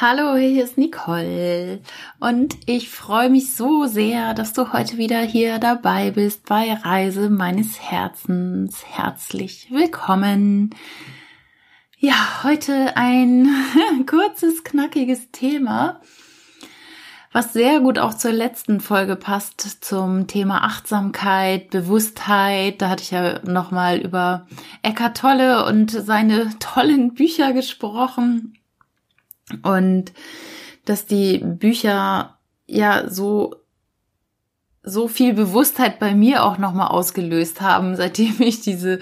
Hallo, hier ist Nicole und ich freue mich so sehr, dass du heute wieder hier dabei bist bei Reise meines Herzens. Herzlich willkommen. Ja, heute ein kurzes, knackiges Thema, was sehr gut auch zur letzten Folge passt zum Thema Achtsamkeit, Bewusstheit. Da hatte ich ja nochmal über Eckart Tolle und seine tollen Bücher gesprochen und dass die Bücher ja so so viel Bewusstheit bei mir auch nochmal ausgelöst haben, seitdem ich diese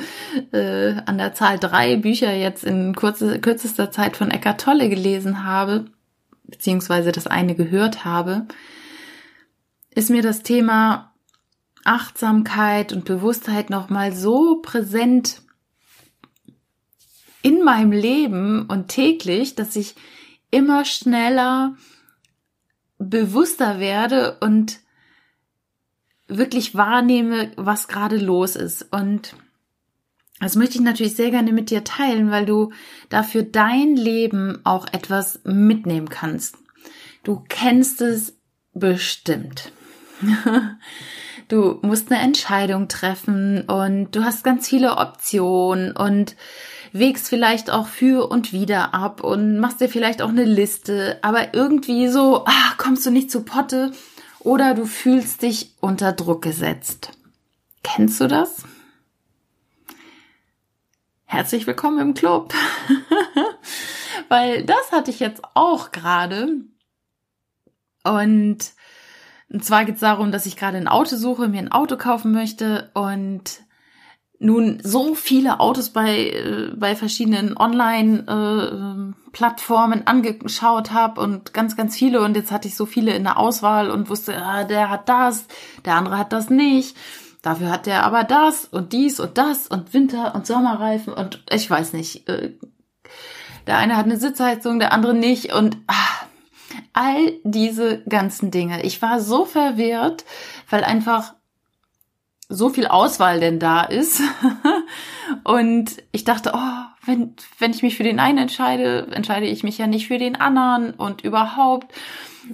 äh, an der Zahl drei Bücher jetzt in kurze, kürzester Zeit von Eckart Tolle gelesen habe, beziehungsweise das eine gehört habe, ist mir das Thema Achtsamkeit und Bewusstheit nochmal so präsent in meinem Leben und täglich, dass ich immer schneller bewusster werde und wirklich wahrnehme, was gerade los ist. Und das möchte ich natürlich sehr gerne mit dir teilen, weil du dafür dein Leben auch etwas mitnehmen kannst. Du kennst es bestimmt. du musst eine Entscheidung treffen und du hast ganz viele Optionen und wägst vielleicht auch für und wieder ab und machst dir vielleicht auch eine Liste, aber irgendwie so, ah, kommst du nicht zu Potte oder du fühlst dich unter Druck gesetzt. Kennst du das? Herzlich willkommen im Club. Weil das hatte ich jetzt auch gerade. Und, und zwar geht es darum, dass ich gerade ein Auto suche, mir ein Auto kaufen möchte und nun so viele Autos bei, äh, bei verschiedenen Online-Plattformen äh, angeschaut habe und ganz, ganz viele. Und jetzt hatte ich so viele in der Auswahl und wusste, ah, der hat das, der andere hat das nicht, dafür hat der aber das und dies und das und Winter- und Sommerreifen und ich weiß nicht, äh, der eine hat eine Sitzheizung, der andere nicht. Und ah, all diese ganzen Dinge. Ich war so verwirrt, weil einfach so viel Auswahl denn da ist. und ich dachte, oh, wenn, wenn ich mich für den einen entscheide, entscheide ich mich ja nicht für den anderen und überhaupt.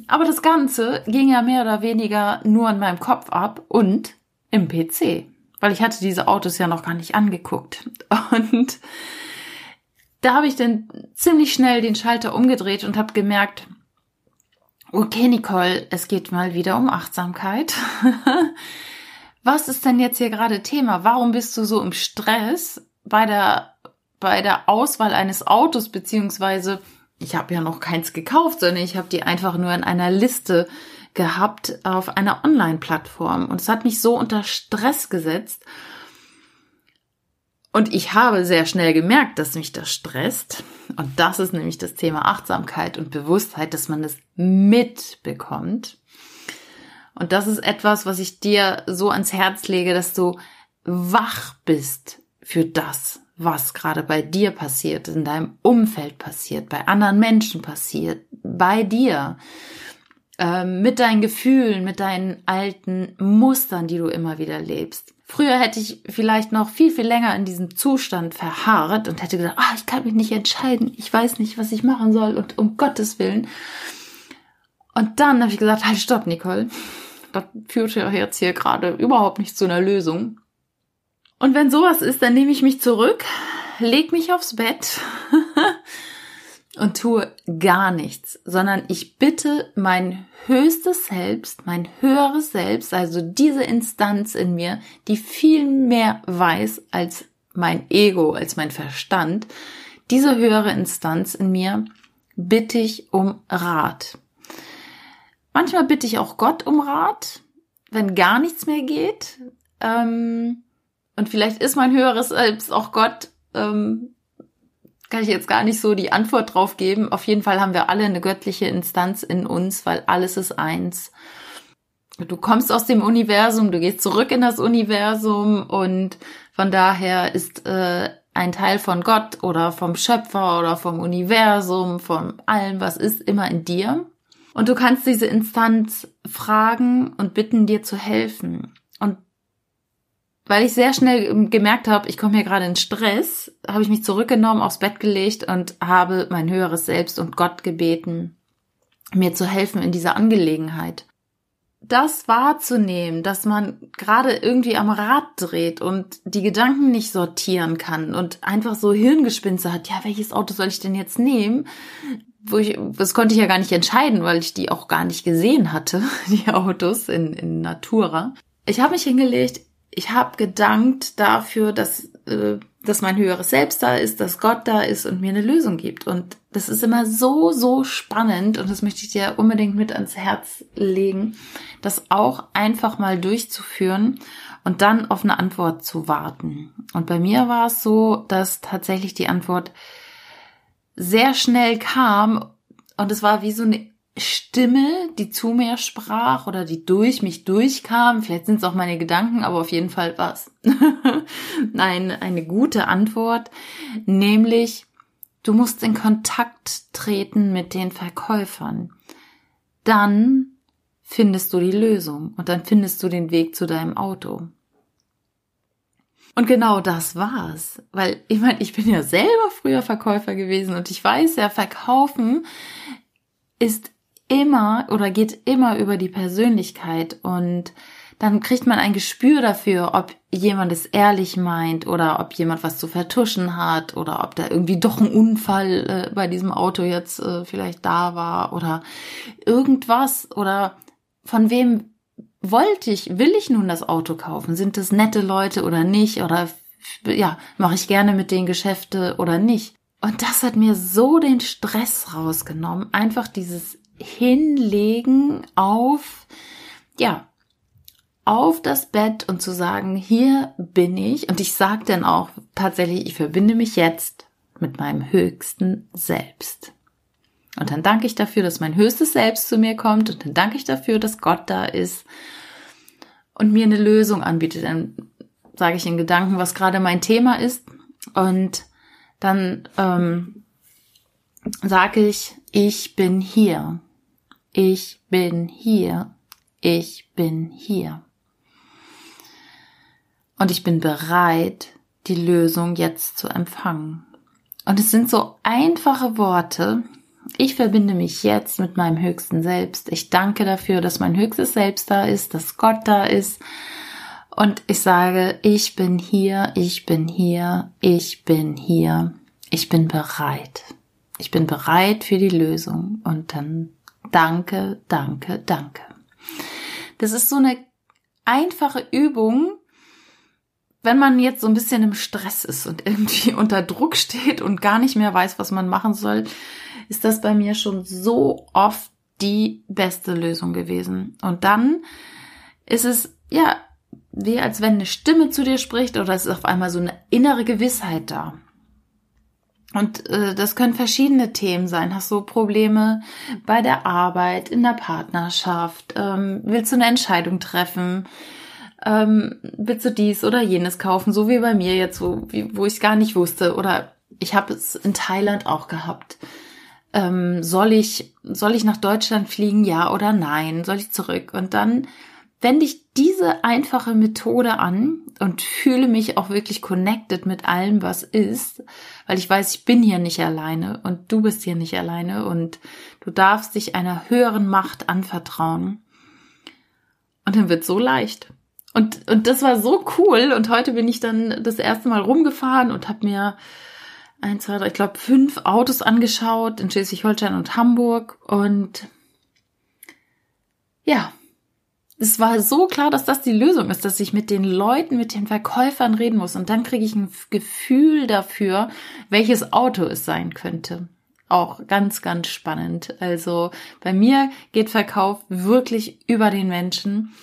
Aber das Ganze ging ja mehr oder weniger nur in meinem Kopf ab und im PC, weil ich hatte diese Autos ja noch gar nicht angeguckt. Und da habe ich dann ziemlich schnell den Schalter umgedreht und habe gemerkt, okay, Nicole, es geht mal wieder um Achtsamkeit. was ist denn jetzt hier gerade Thema? Warum bist du so im Stress bei der, bei der Auswahl eines Autos, beziehungsweise ich habe ja noch keins gekauft, sondern ich habe die einfach nur in einer Liste gehabt auf einer Online-Plattform. Und es hat mich so unter Stress gesetzt. Und ich habe sehr schnell gemerkt, dass mich das stresst. Und das ist nämlich das Thema Achtsamkeit und Bewusstheit, dass man es mitbekommt. Und das ist etwas, was ich dir so ans Herz lege, dass du wach bist für das, was gerade bei dir passiert, in deinem Umfeld passiert, bei anderen Menschen passiert, bei dir, äh, mit deinen Gefühlen, mit deinen alten Mustern, die du immer wieder lebst. Früher hätte ich vielleicht noch viel, viel länger in diesem Zustand verharrt und hätte gesagt, ah, ich kann mich nicht entscheiden, ich weiß nicht, was ich machen soll und um Gottes Willen. Und dann habe ich gesagt, halt, stopp, Nicole das führt ja jetzt hier gerade überhaupt nicht zu einer Lösung. Und wenn sowas ist, dann nehme ich mich zurück, leg mich aufs Bett und tue gar nichts, sondern ich bitte mein höchstes Selbst, mein höheres Selbst, also diese Instanz in mir, die viel mehr weiß als mein Ego, als mein Verstand, diese höhere Instanz in mir bitte ich um Rat. Manchmal bitte ich auch Gott um Rat, wenn gar nichts mehr geht. Ähm, und vielleicht ist mein höheres Selbst auch Gott. Kann ich jetzt gar nicht so die Antwort drauf geben. Auf jeden Fall haben wir alle eine göttliche Instanz in uns, weil alles ist eins. Du kommst aus dem Universum, du gehst zurück in das Universum und von daher ist äh, ein Teil von Gott oder vom Schöpfer oder vom Universum, von allem, was ist, immer in dir. Und du kannst diese Instanz fragen und bitten, dir zu helfen. Weil ich sehr schnell ähm, gemerkt habe, ich komme hier gerade in Stress, habe ich mich zurückgenommen, aufs Bett gelegt und habe mein höheres Selbst und Gott gebeten, mir zu helfen in dieser Angelegenheit. Das wahrzunehmen, dass man gerade irgendwie am Rad dreht und die Gedanken nicht sortieren kann und einfach so Hirngespinste hat, ja, welches Auto soll ich denn jetzt nehmen? Wo ich, das konnte ich ja gar nicht entscheiden, weil ich die auch gar nicht gesehen hatte, die Autos in, in Natura. Ich habe mich hingelegt, ich habe gedankt dafür, dass, äh, dass mein höheres Selbst da ist, dass Gott da ist und mir eine Lösung gibt. Und das ist immer so, so spannend und das möchte ich dir unbedingt mit ans Herz legen, das auch einfach mal durchzuführen und dann auf eine Antwort zu warten. Und bei mir war es so, dass tatsächlich die Antwort sehr schnell kam und es war wie so eine Stimme, die zu mir sprach oder die durch mich durchkam. Vielleicht sind es auch meine Gedanken, aber auf jeden Fall was. Nein, eine gute Antwort, nämlich du musst in Kontakt treten mit den Verkäufern. Dann findest du die Lösung und dann findest du den Weg zu deinem Auto. Und genau das war's, weil ich meine, ich bin ja selber früher Verkäufer gewesen und ich weiß ja, verkaufen ist immer oder geht immer über die Persönlichkeit und dann kriegt man ein Gespür dafür, ob jemand es ehrlich meint oder ob jemand was zu vertuschen hat oder ob da irgendwie doch ein Unfall äh, bei diesem Auto jetzt äh, vielleicht da war oder irgendwas oder von wem wollte ich, will ich nun das Auto kaufen? Sind es nette Leute oder nicht? Oder ja, mache ich gerne mit den Geschäfte oder nicht? Und das hat mir so den Stress rausgenommen, einfach dieses hinlegen auf, ja, auf das Bett und zu sagen, hier bin ich. Und ich sage dann auch tatsächlich, ich verbinde mich jetzt mit meinem höchsten Selbst. Und dann danke ich dafür, dass mein höchstes Selbst zu mir kommt. Und dann danke ich dafür, dass Gott da ist und mir eine Lösung anbietet. Dann sage ich in Gedanken, was gerade mein Thema ist. Und dann ähm, sage ich, ich bin hier. Ich bin hier. Ich bin hier. Und ich bin bereit, die Lösung jetzt zu empfangen. Und es sind so einfache Worte. Ich verbinde mich jetzt mit meinem höchsten Selbst. Ich danke dafür, dass mein höchstes Selbst da ist, dass Gott da ist. Und ich sage, ich bin hier, ich bin hier, ich bin hier. Ich bin bereit. Ich bin bereit für die Lösung. Und dann danke, danke, danke. Das ist so eine einfache Übung, wenn man jetzt so ein bisschen im Stress ist und irgendwie unter Druck steht und gar nicht mehr weiß, was man machen soll, ist das bei mir schon so oft die beste Lösung gewesen. Und dann ist es, ja, wie als wenn eine Stimme zu dir spricht oder es ist auf einmal so eine innere Gewissheit da. Und äh, das können verschiedene Themen sein. Hast du Probleme bei der Arbeit, in der Partnerschaft? Ähm, willst du eine Entscheidung treffen? Ähm, willst du dies oder jenes kaufen? So wie bei mir jetzt, wo, wo ich gar nicht wusste. Oder ich habe es in Thailand auch gehabt. Ähm, soll ich soll ich nach Deutschland fliegen? Ja oder nein? Soll ich zurück? Und dann wende ich diese einfache Methode an und fühle mich auch wirklich connected mit allem, was ist, weil ich weiß, ich bin hier nicht alleine und du bist hier nicht alleine und du darfst dich einer höheren Macht anvertrauen. Und dann wird so leicht. Und, und das war so cool. Und heute bin ich dann das erste Mal rumgefahren und habe mir ein, zwei, drei, ich glaube fünf Autos angeschaut in Schleswig-Holstein und Hamburg. Und ja, es war so klar, dass das die Lösung ist, dass ich mit den Leuten, mit den Verkäufern reden muss. Und dann kriege ich ein Gefühl dafür, welches Auto es sein könnte. Auch ganz, ganz spannend. Also bei mir geht Verkauf wirklich über den Menschen,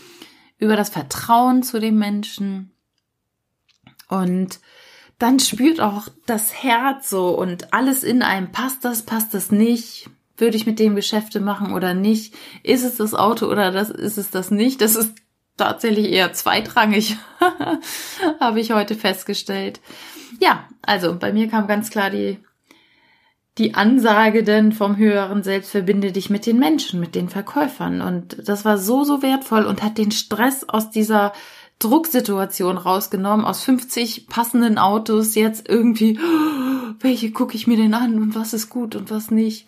über das Vertrauen zu dem Menschen. Und dann spürt auch das Herz so und alles in einem, passt das, passt das nicht, würde ich mit dem Geschäfte machen oder nicht? Ist es das Auto oder das, ist es das nicht? Das ist tatsächlich eher zweitrangig, habe ich heute festgestellt. Ja, also bei mir kam ganz klar die, die Ansage denn vom höheren Selbst verbinde dich mit den Menschen, mit den Verkäufern. Und das war so, so wertvoll und hat den Stress aus dieser Drucksituation rausgenommen, aus 50 passenden Autos jetzt irgendwie, welche gucke ich mir denn an und was ist gut und was nicht.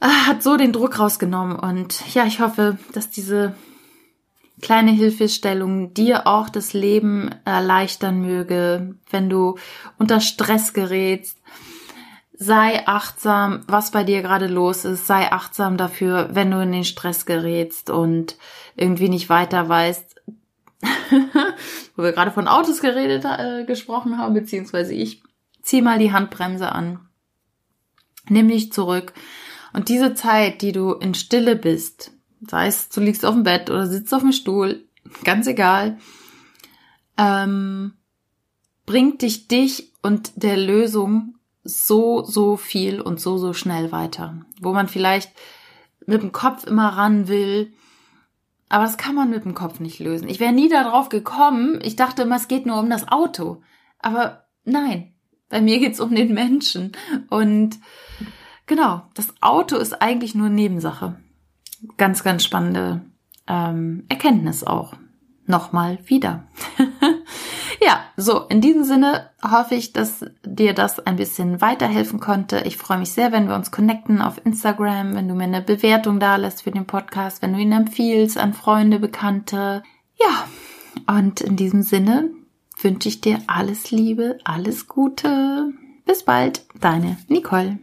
Ah, hat so den Druck rausgenommen und ja, ich hoffe, dass diese kleine Hilfestellung dir auch das Leben erleichtern möge, wenn du unter Stress gerätst. Sei achtsam, was bei dir gerade los ist. Sei achtsam dafür, wenn du in den Stress gerätst und irgendwie nicht weiter weißt. Wo wir gerade von Autos geredet, äh, gesprochen haben, beziehungsweise ich. Zieh mal die Handbremse an. Nimm dich zurück. Und diese Zeit, die du in Stille bist, sei es du liegst auf dem Bett oder sitzt auf dem Stuhl, ganz egal, ähm, bringt dich dich und der Lösung so, so viel und so, so schnell weiter. Wo man vielleicht mit dem Kopf immer ran will, aber das kann man mit dem Kopf nicht lösen. Ich wäre nie darauf gekommen. Ich dachte immer, es geht nur um das Auto. Aber nein, bei mir geht's um den Menschen. Und genau, das Auto ist eigentlich nur Nebensache ganz, ganz spannende ähm, Erkenntnis auch. Nochmal wieder. ja, so, in diesem Sinne hoffe ich, dass dir das ein bisschen weiterhelfen konnte. Ich freue mich sehr, wenn wir uns connecten auf Instagram, wenn du mir eine Bewertung da lässt für den Podcast, wenn du ihn empfiehlst an Freunde, Bekannte. Ja, und in diesem Sinne wünsche ich dir alles Liebe, alles Gute. Bis bald, deine Nicole.